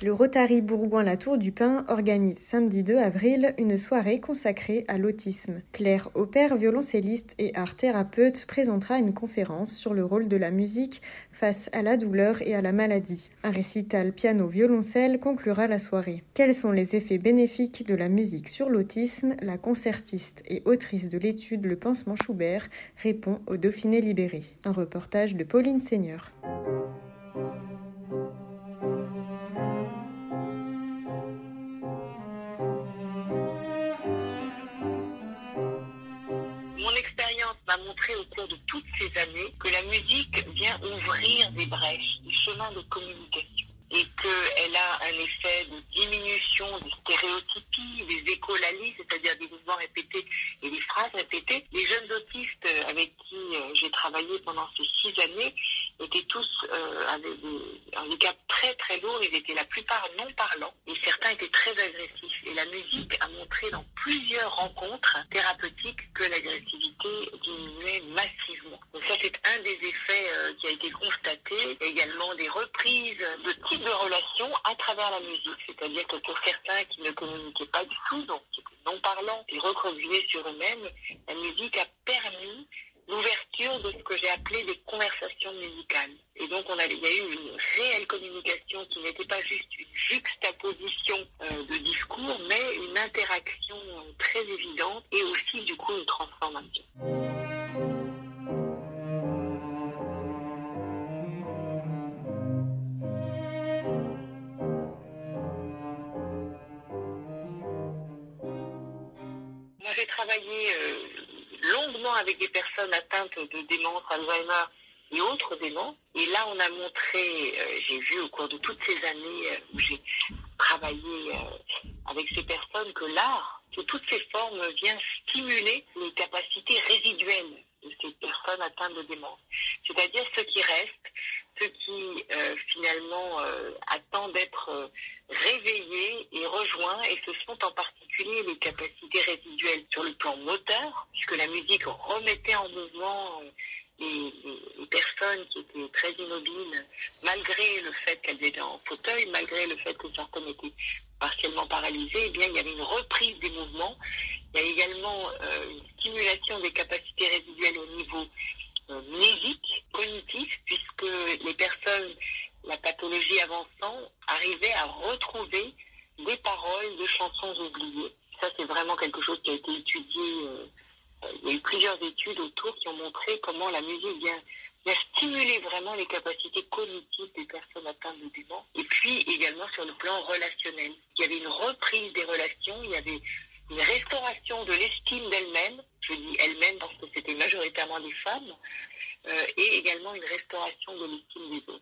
Le Rotary Bourgoin-La Tour du Pin organise samedi 2 avril une soirée consacrée à l'autisme. Claire Aupert, violoncelliste et art thérapeute, présentera une conférence sur le rôle de la musique face à la douleur et à la maladie. Un récital piano-violoncelle conclura la soirée. Quels sont les effets bénéfiques de la musique sur l'autisme? La concertiste et autrice de l'étude Le pansement Schubert répond au Dauphiné libéré. Un reportage de Pauline Seigneur. Montré au cours de toutes ces années que la musique vient ouvrir des brèches, des chemins de communication et qu'elle a un effet de diminution des stéréotypies, des écholalies, c'est-à-dire des mouvements répétés et des phrases répétées. Les jeunes autistes avec qui euh, j'ai travaillé pendant ces six années étaient tous euh, avec des handicaps très très lourds, ils étaient la plupart non parlants et certains étaient très agressifs. Et la musique a montré dans plusieurs rencontres thérapeutiques que l'agressivité diminuait massivement. Donc ça c'est un des effets euh, qui a été constaté. Également des reprises de type de relation à travers la musique. C'est-à-dire que pour certains qui ne communiquaient pas du tout, donc non parlants et recroquevillés sur eux-mêmes, la musique a permis l'ouverture de ce que j'ai appelé des conversations musicales. Et donc on a, il y a eu une réelle communication qui n'était pas juste une juxtaposition euh, de discours, mais une interaction très évidente et aussi du coup une transformation. j'ai travaillé euh, longuement avec des personnes atteintes de démence, Alzheimer et autres démons. Et là, on a montré, euh, j'ai vu au cours de toutes ces années euh, où j'ai travaillé avec ces personnes que l'art, sous toutes ses formes, vient stimuler les capacités résiduelles de ces personnes atteintes de démence. C'est-à-dire ceux qui restent, ceux qui finalement attendent d'être réveillés et rejoints, et ce sont en particulier les capacités résiduelles sur le plan moteur, puisque la musique remettait en mouvement euh, les, personnes qui étaient très immobiles, malgré le fait qu'elles étaient en fauteuil, malgré le fait que certaines étaient partiellement paralysées, eh bien, il y avait une reprise des mouvements. Il y a également euh, une stimulation des capacités résiduelles au niveau euh, mnésique, cognitif, puisque les personnes la pathologie avançant, arrivait à retrouver des paroles de chansons oubliées. Ça, c'est vraiment quelque chose qui a été étudié. Euh, il y a eu plusieurs études autour qui ont montré comment la musique vient, stimuler vraiment les capacités cognitives des personnes atteintes de démence. Et puis également sur le plan relationnel. Il y avait une reprise des relations, il y avait une restauration de l'estime d'elle-même, je dis elle-même parce que c'était majoritairement des femmes, euh, et également une restauration de l'estime des autres.